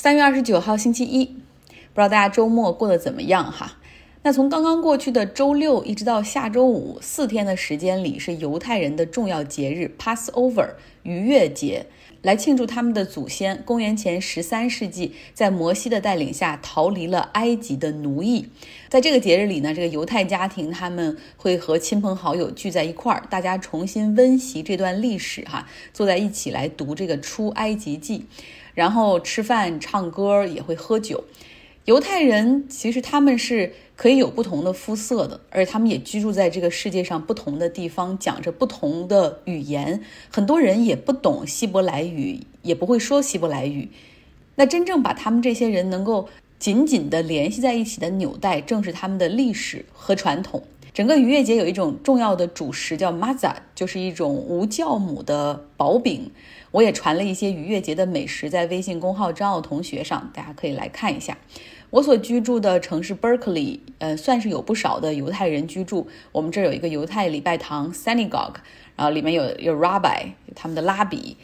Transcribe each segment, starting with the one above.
三月二十九号星期一，不知道大家周末过得怎么样哈？那从刚刚过去的周六一直到下周五四天的时间里，是犹太人的重要节日 Passover 逾越节，来庆祝他们的祖先公元前十三世纪在摩西的带领下逃离了埃及的奴役。在这个节日里呢，这个犹太家庭他们会和亲朋好友聚在一块儿，大家重新温习这段历史哈，坐在一起来读这个出埃及记。然后吃饭、唱歌也会喝酒。犹太人其实他们是可以有不同的肤色的，而且他们也居住在这个世界上不同的地方，讲着不同的语言。很多人也不懂希伯来语，也不会说希伯来语。那真正把他们这些人能够紧紧地联系在一起的纽带，正是他们的历史和传统。整个逾越节有一种重要的主食叫 maza，就是一种无酵母的薄饼。我也传了一些逾越节的美食在微信公号张奥同学上，大家可以来看一下。我所居住的城市 Berkeley，呃，算是有不少的犹太人居住。我们这儿有一个犹太礼拜堂 synagogue，然后里面有有 rabbi，他们的拉比，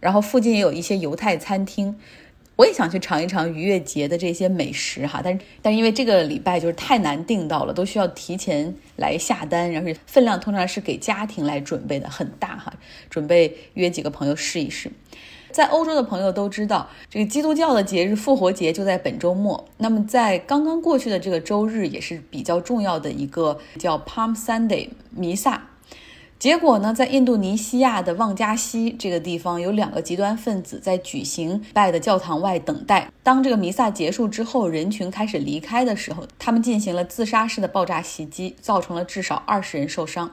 然后附近也有一些犹太餐厅。我也想去尝一尝逾越节的这些美食哈，但是但是因为这个礼拜就是太难订到了，都需要提前来下单，然后分量通常是给家庭来准备的，很大哈，准备约几个朋友试一试。在欧洲的朋友都知道，这个基督教的节日复活节就在本周末，那么在刚刚过去的这个周日也是比较重要的一个叫 Palm Sunday 弥撒。结果呢，在印度尼西亚的旺加西这个地方，有两个极端分子在举行拜的教堂外等待。当这个弥撒结束之后，人群开始离开的时候，他们进行了自杀式的爆炸袭击，造成了至少二十人受伤。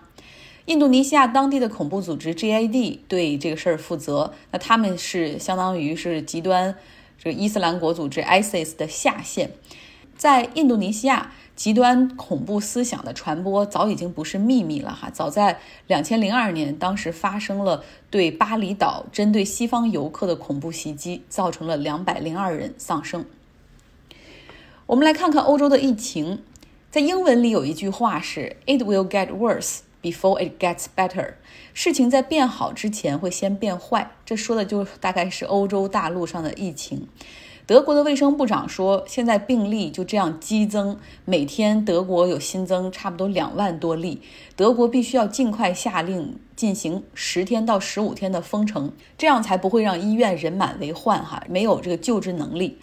印度尼西亚当地的恐怖组织 Jihad 对这个事儿负责，那他们是相当于是极端这个伊斯兰国组织 ISIS 的下线，在印度尼西亚。极端恐怖思想的传播早已经不是秘密了哈。早在两千零二年，当时发生了对巴厘岛针对西方游客的恐怖袭击，造成了两百零二人丧生。我们来看看欧洲的疫情，在英文里有一句话是 “It will get worse before it gets better”，事情在变好之前会先变坏。这说的就大概是欧洲大陆上的疫情。德国的卫生部长说，现在病例就这样激增，每天德国有新增差不多两万多例。德国必须要尽快下令进行十天到十五天的封城，这样才不会让医院人满为患，哈，没有这个救治能力。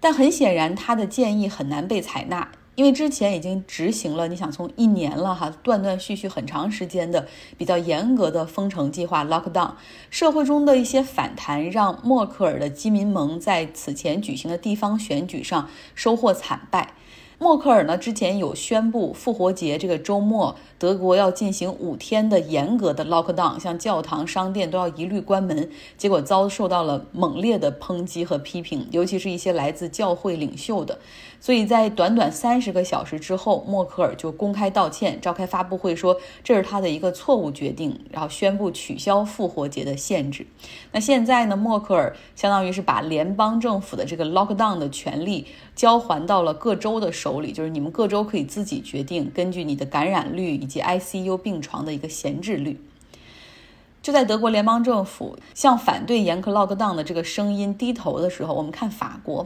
但很显然，他的建议很难被采纳。因为之前已经执行了，你想从一年了哈，断断续续很长时间的比较严格的封城计划 （lockdown），社会中的一些反弹让默克尔的基民盟在此前举行的地方选举上收获惨败。默克尔呢，之前有宣布复活节这个周末，德国要进行五天的严格的 lockdown，像教堂、商店都要一律关门。结果遭受到了猛烈的抨击和批评，尤其是一些来自教会领袖的。所以在短短三十个小时之后，默克尔就公开道歉，召开发布会说这是他的一个错误决定，然后宣布取消复活节的限制。那现在呢，默克尔相当于是把联邦政府的这个 lockdown 的权利交还到了各州的。手里就是你们各州可以自己决定，根据你的感染率以及 ICU 病床的一个闲置率。就在德国联邦政府向反对严苛 lockdown 的这个声音低头的时候，我们看法国，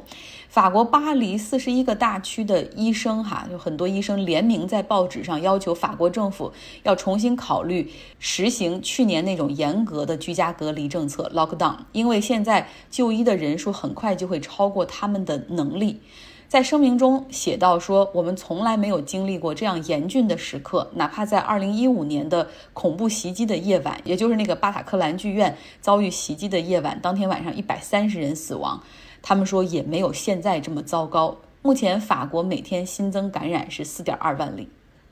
法国巴黎四十一个大区的医生哈，有很多医生联名在报纸上要求法国政府要重新考虑实行去年那种严格的居家隔离政策 lockdown，因为现在就医的人数很快就会超过他们的能力。在声明中写到说：“我们从来没有经历过这样严峻的时刻，哪怕在2015年的恐怖袭击的夜晚，也就是那个巴塔克兰剧院遭遇袭击的夜晚，当天晚上130人死亡，他们说也没有现在这么糟糕。目前法国每天新增感染是4.2万例，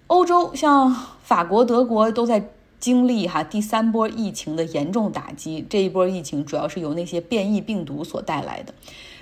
欧洲像法国、德国都在经历哈第三波疫情的严重打击，这一波疫情主要是由那些变异病毒所带来的。”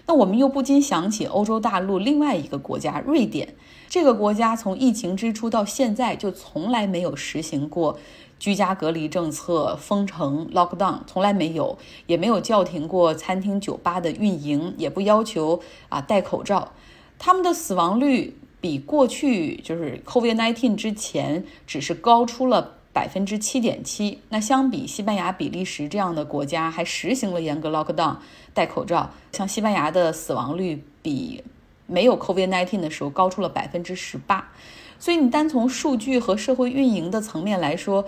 那我们又不禁想起欧洲大陆另外一个国家瑞典，这个国家从疫情之初到现在就从来没有实行过居家隔离政策、封城 （lockdown），从来没有，也没有叫停过餐厅、酒吧的运营，也不要求啊戴口罩。他们的死亡率比过去就是 COVID-19 之前只是高出了。百分之七点七。那相比西班牙、比利时这样的国家，还实行了严格 lockdown，戴口罩。像西班牙的死亡率比没有 COVID-19 的时候高出了百分之十八。所以你单从数据和社会运营的层面来说，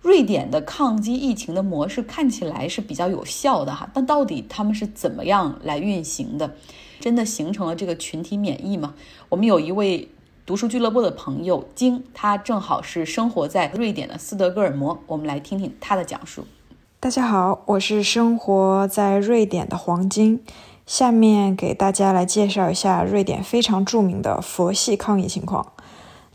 瑞典的抗击疫情的模式看起来是比较有效的哈。但到底他们是怎么样来运行的？真的形成了这个群体免疫吗？我们有一位读书俱乐部的朋友金，他正好是生活在瑞典的斯德哥尔摩，我们来听听他的讲述。大家好，我是生活在瑞典的黄金，下面给大家来介绍一下瑞典非常著名的佛系抗疫情况。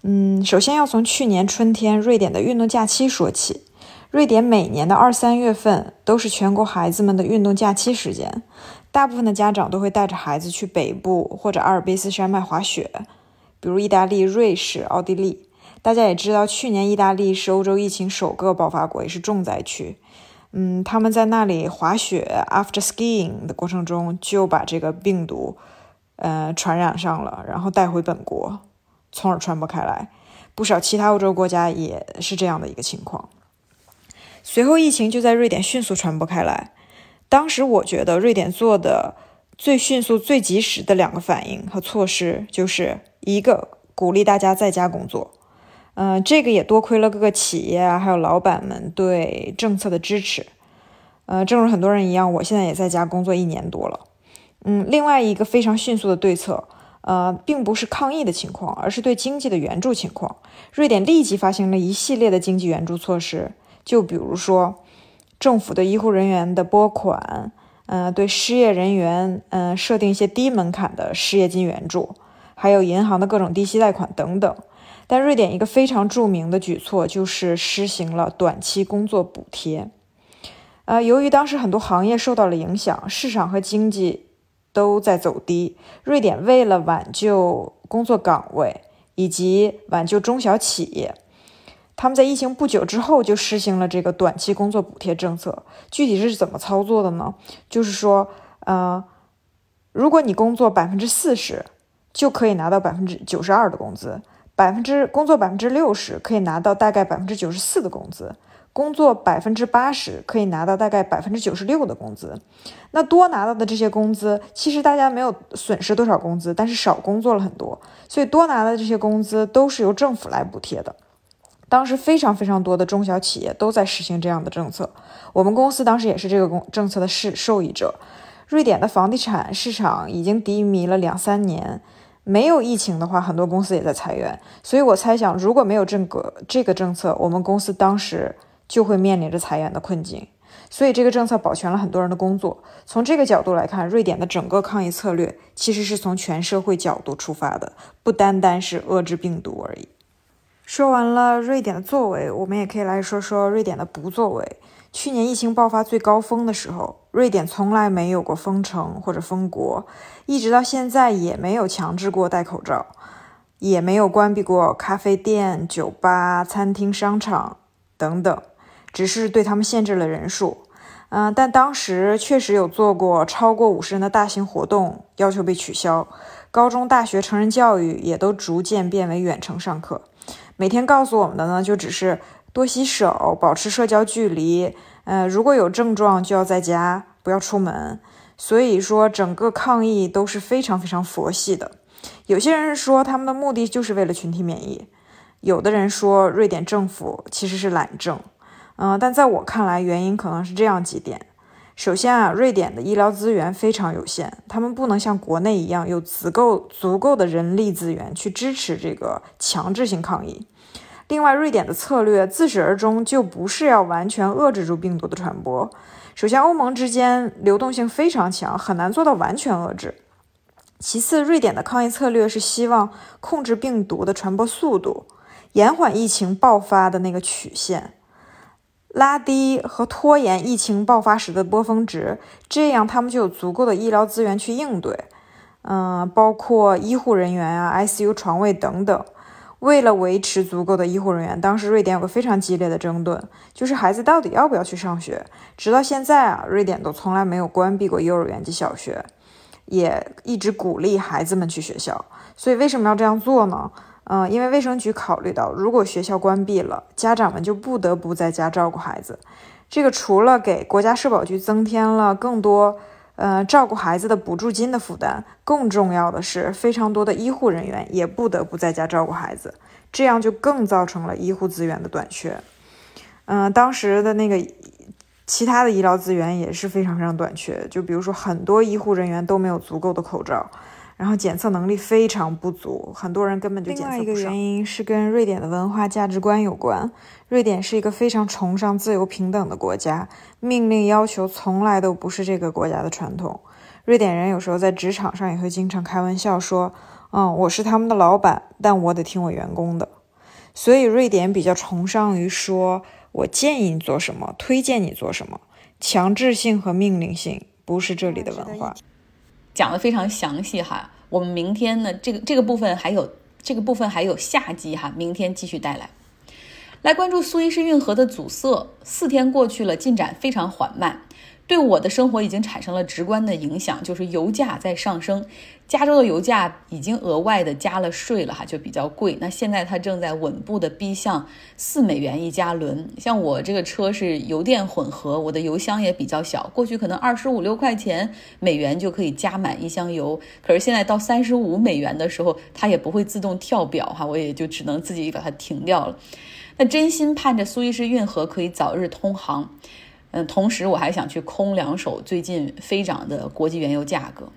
嗯，首先要从去年春天瑞典的运动假期说起。瑞典每年的二三月份都是全国孩子们的运动假期时间，大部分的家长都会带着孩子去北部或者阿尔卑斯山脉滑雪，比如意大利、瑞士、奥地利。大家也知道，去年意大利是欧洲疫情首个爆发国，也是重灾区。嗯，他们在那里滑雪，after skiing 的过程中就把这个病毒，呃，传染上了，然后带回本国，从而传播开来。不少其他欧洲国家也是这样的一个情况。随后，疫情就在瑞典迅速传播开来。当时，我觉得瑞典做的最迅速、最及时的两个反应和措施，就是一个鼓励大家在家工作。嗯，这个也多亏了各个企业啊，还有老板们对政策的支持。呃，正如很多人一样，我现在也在家工作一年多了。嗯，另外一个非常迅速的对策，呃，并不是抗疫的情况，而是对经济的援助情况。瑞典立即发行了一系列的经济援助措施。就比如说，政府对医护人员的拨款，嗯，对失业人员，嗯，设定一些低门槛的失业金援助，还有银行的各种低息贷款等等。但瑞典一个非常著名的举措就是实行了短期工作补贴。呃，由于当时很多行业受到了影响，市场和经济都在走低，瑞典为了挽救工作岗位以及挽救中小企业。他们在疫情不久之后就实行了这个短期工作补贴政策。具体是怎么操作的呢？就是说，呃，如果你工作百分之四十，就可以拿到百分之九十二的工资；百分之工作百分之六十，可以拿到大概百分之九十四的工资；工作百分之八十，可以拿到大概百分之九十六的工资。那多拿到的这些工资，其实大家没有损失多少工资，但是少工作了很多，所以多拿的这些工资都是由政府来补贴的。当时非常非常多的中小企业都在实行这样的政策，我们公司当时也是这个公政策的受受益者。瑞典的房地产市场已经低迷了两三年，没有疫情的话，很多公司也在裁员。所以我猜想，如果没有这个这个政策，我们公司当时就会面临着裁员的困境。所以这个政策保全了很多人的工作。从这个角度来看，瑞典的整个抗疫策略其实是从全社会角度出发的，不单单是遏制病毒而已。说完了瑞典的作为，我们也可以来说说瑞典的不作为。去年疫情爆发最高峰的时候，瑞典从来没有过封城或者封国，一直到现在也没有强制过戴口罩，也没有关闭过咖啡店、酒吧、餐厅、商场等等，只是对他们限制了人数。嗯，但当时确实有做过超过五十人的大型活动，要求被取消。高中、大学成人教育也都逐渐变为远程上课。每天告诉我们的呢，就只是多洗手，保持社交距离。呃，如果有症状，就要在家，不要出门。所以说，整个抗疫都是非常非常佛系的。有些人说他们的目的就是为了群体免疫，有的人说瑞典政府其实是懒政。嗯，但在我看来，原因可能是这样几点。首先啊，瑞典的医疗资源非常有限，他们不能像国内一样有足够足够的人力资源去支持这个强制性抗疫。另外，瑞典的策略自始而终就不是要完全遏制住病毒的传播。首先，欧盟之间流动性非常强，很难做到完全遏制。其次，瑞典的抗疫策略是希望控制病毒的传播速度，延缓疫情爆发的那个曲线。拉低和拖延疫情爆发时的波峰值，这样他们就有足够的医疗资源去应对。嗯，包括医护人员啊、ICU 床位等等。为了维持足够的医护人员，当时瑞典有个非常激烈的争论，就是孩子到底要不要去上学。直到现在啊，瑞典都从来没有关闭过幼儿园及小学，也一直鼓励孩子们去学校。所以为什么要这样做呢？嗯，因为卫生局考虑到，如果学校关闭了，家长们就不得不在家照顾孩子。这个除了给国家社保局增添了更多，呃，照顾孩子的补助金的负担，更重要的是，非常多的医护人员也不得不在家照顾孩子，这样就更造成了医护资源的短缺。嗯，当时的那个其他的医疗资源也是非常非常短缺，就比如说很多医护人员都没有足够的口罩。然后检测能力非常不足，很多人根本就检测不上。另外一个原因是跟瑞典的文化价值观有关。瑞典是一个非常崇尚自由平等的国家，命令要求从来都不是这个国家的传统。瑞典人有时候在职场上也会经常开玩笑说：“嗯，我是他们的老板，但我得听我员工的。”所以瑞典比较崇尚于说：“我建议你做什么，推荐你做什么。”强制性和命令性不是这里的文化。讲的非常详细哈，我们明天呢，这个这个部分还有这个部分还有下集哈，明天继续带来。来关注苏伊士运河的阻塞，四天过去了，进展非常缓慢。对我的生活已经产生了直观的影响，就是油价在上升。加州的油价已经额外的加了税了哈，就比较贵。那现在它正在稳步的逼向四美元一加仑。像我这个车是油电混合，我的油箱也比较小，过去可能二十五六块钱美元就可以加满一箱油，可是现在到三十五美元的时候，它也不会自动跳表哈，我也就只能自己把它停掉了。那真心盼着苏伊士运河可以早日通航。嗯，同时我还想去空两手最近飞涨的国际原油价格。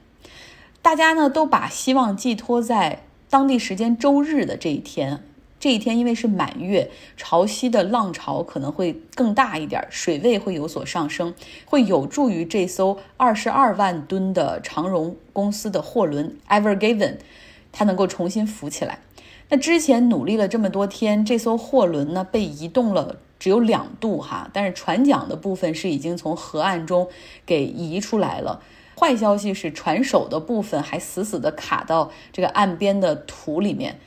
大家呢都把希望寄托在当地时间周日的这一天。这一天因为是满月，潮汐的浪潮可能会更大一点，水位会有所上升，会有助于这艘二十二万吨的长荣公司的货轮 Ever Given，它能够重新浮起来。那之前努力了这么多天，这艘货轮呢被移动了。只有两度哈，但是船桨的部分是已经从河岸中给移出来了。坏消息是船首的部分还死死的卡到这个岸边的土里面。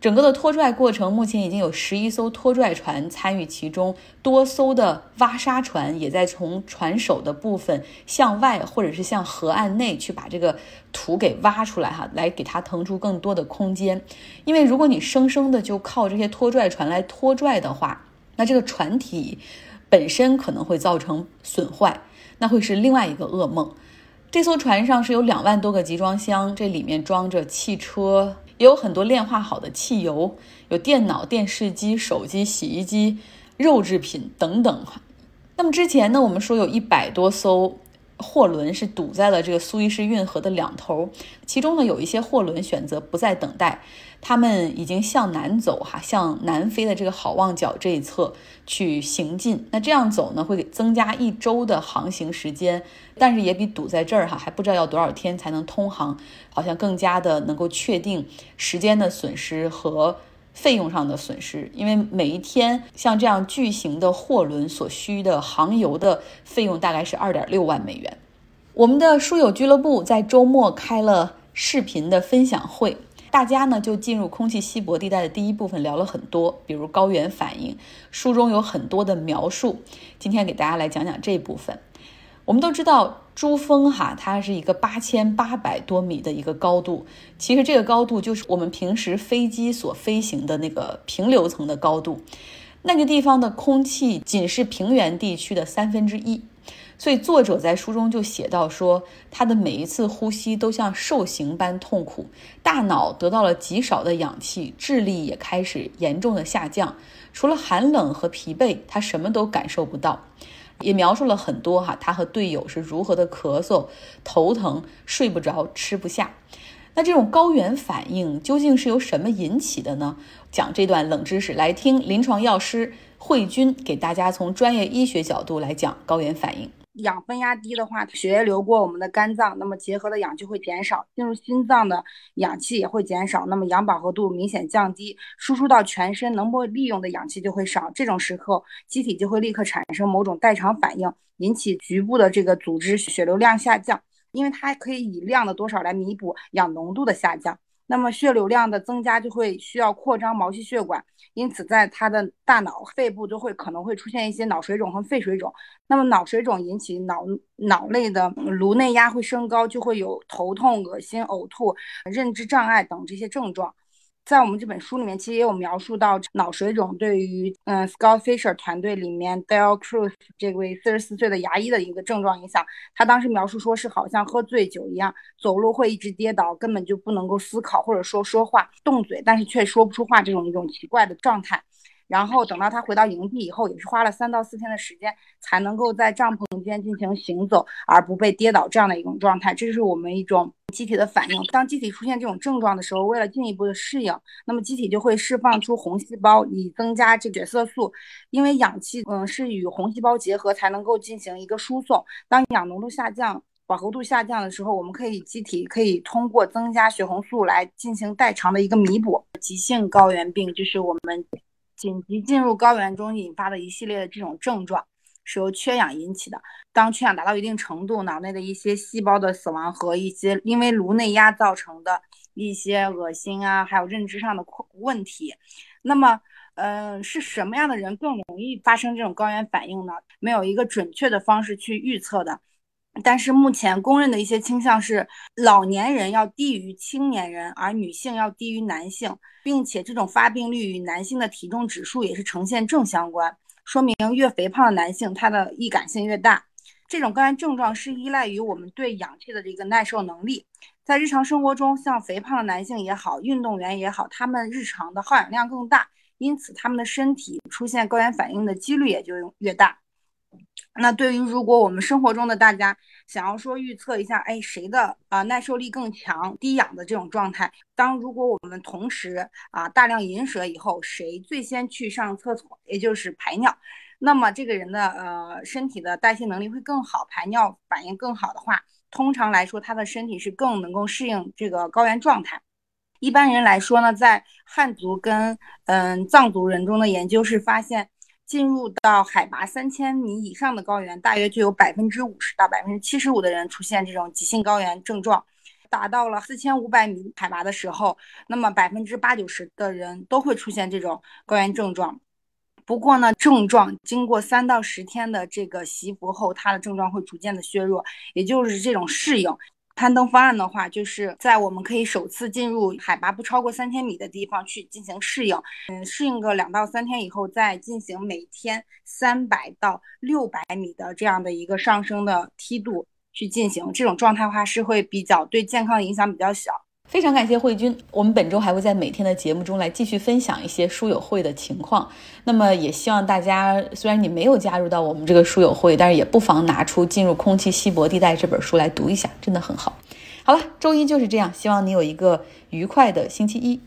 整个的拖拽过程，目前已经有十一艘拖拽船参与其中，多艘的挖沙船也在从船首的部分向外或者是向河岸内去把这个土给挖出来哈，来给它腾出更多的空间。因为如果你生生的就靠这些拖拽船来拖拽的话，那这个船体本身可能会造成损坏，那会是另外一个噩梦。这艘船上是有两万多个集装箱，这里面装着汽车，也有很多炼化好的汽油，有电脑、电视机、手机、洗衣机、肉制品等等。那么之前呢，我们说有一百多艘货轮是堵在了这个苏伊士运河的两头，其中呢有一些货轮选择不再等待。他们已经向南走，哈，向南非的这个好望角这一侧去行进。那这样走呢，会增加一周的航行时间，但是也比堵在这儿哈，还不知道要多少天才能通航，好像更加的能够确定时间的损失和费用上的损失。因为每一天像这样巨型的货轮所需的航油的费用大概是二点六万美元。我们的书友俱乐部在周末开了视频的分享会。大家呢就进入空气稀薄地带的第一部分聊了很多，比如高原反应，书中有很多的描述。今天给大家来讲讲这部分。我们都知道珠峰哈，它是一个八千八百多米的一个高度，其实这个高度就是我们平时飞机所飞行的那个平流层的高度。那个地方的空气仅是平原地区的三分之一。所以作者在书中就写到说，他的每一次呼吸都像受刑般痛苦，大脑得到了极少的氧气，智力也开始严重的下降。除了寒冷和疲惫，他什么都感受不到。也描述了很多哈，他和队友是如何的咳嗽、头疼、睡不着、吃不下。那这种高原反应究竟是由什么引起的呢？讲这段冷知识，来听临床药师慧君给大家从专业医学角度来讲高原反应。氧分压低的话，血液流过我们的肝脏，那么结合的氧就会减少，进入心脏的氧气也会减少，那么氧饱和度明显降低，输出到全身能够利用的氧气就会少。这种时候，机体就会立刻产生某种代偿反应，引起局部的这个组织血流量下降，因为它可以以量的多少来弥补氧浓度的下降。那么血流量的增加就会需要扩张毛细血管，因此在他的大脑、肺部都会可能会出现一些脑水肿和肺水肿。那么脑水肿引起脑脑内的颅内压会升高，就会有头痛、恶心、呕吐、认知障碍等这些症状。在我们这本书里面，其实也有描述到脑水肿对于嗯 Scott Fisher 团队里面 Dale Cruz 这位四十四岁的牙医的一个症状影响。他当时描述说是好像喝醉酒一样，走路会一直跌倒，根本就不能够思考或者说说话，动嘴但是却说不出话这种一种奇怪的状态。然后等到他回到营地以后，也是花了三到四天的时间，才能够在帐篷间进行行走，而不被跌倒这样的一种状态。这是我们一种机体的反应。当机体出现这种症状的时候，为了进一步的适应，那么机体就会释放出红细胞，以增加这血色素。因为氧气，嗯，是与红细胞结合才能够进行一个输送。当氧浓度下降、饱和度下降的时候，我们可以机体可以通过增加血红素来进行代偿的一个弥补。急性高原病就是我们。紧急进入高原中引发的一系列的这种症状，是由缺氧引起的。当缺氧达到一定程度，脑内的一些细胞的死亡和一些因为颅内压造成的一些恶心啊，还有认知上的问题。那么，嗯，是什么样的人更容易发生这种高原反应呢？没有一个准确的方式去预测的。但是目前公认的一些倾向是，老年人要低于青年人，而女性要低于男性，并且这种发病率与男性的体重指数也是呈现正相关，说明越肥胖的男性，他的易感性越大。这种高原症状是依赖于我们对氧气的这个耐受能力。在日常生活中，像肥胖的男性也好，运动员也好，他们日常的耗氧量更大，因此他们的身体出现高原反应的几率也就越大。那对于如果我们生活中的大家想要说预测一下，哎，谁的啊耐受力更强，低氧的这种状态，当如果我们同时啊大量饮水以后，谁最先去上厕所，也就是排尿，那么这个人的呃身体的代谢能力会更好，排尿反应更好的话，通常来说他的身体是更能够适应这个高原状态。一般人来说呢，在汉族跟嗯藏族人中的研究是发现。进入到海拔三千米以上的高原，大约就有百分之五十到百分之七十五的人出现这种急性高原症状。达到了四千五百米海拔的时候，那么百分之八九十的人都会出现这种高原症状。不过呢，症状经过三到十天的这个习服后，它的症状会逐渐的削弱，也就是这种适应。攀登方案的话，就是在我们可以首次进入海拔不超过三千米的地方去进行适应，嗯，适应个两到三天以后，再进行每天三百到六百米的这样的一个上升的梯度去进行，这种状态的话是会比较对健康影响比较小。非常感谢慧君，我们本周还会在每天的节目中来继续分享一些书友会的情况。那么也希望大家，虽然你没有加入到我们这个书友会，但是也不妨拿出《进入空气稀薄地带》这本书来读一下，真的很好。好了，周一就是这样，希望你有一个愉快的星期一。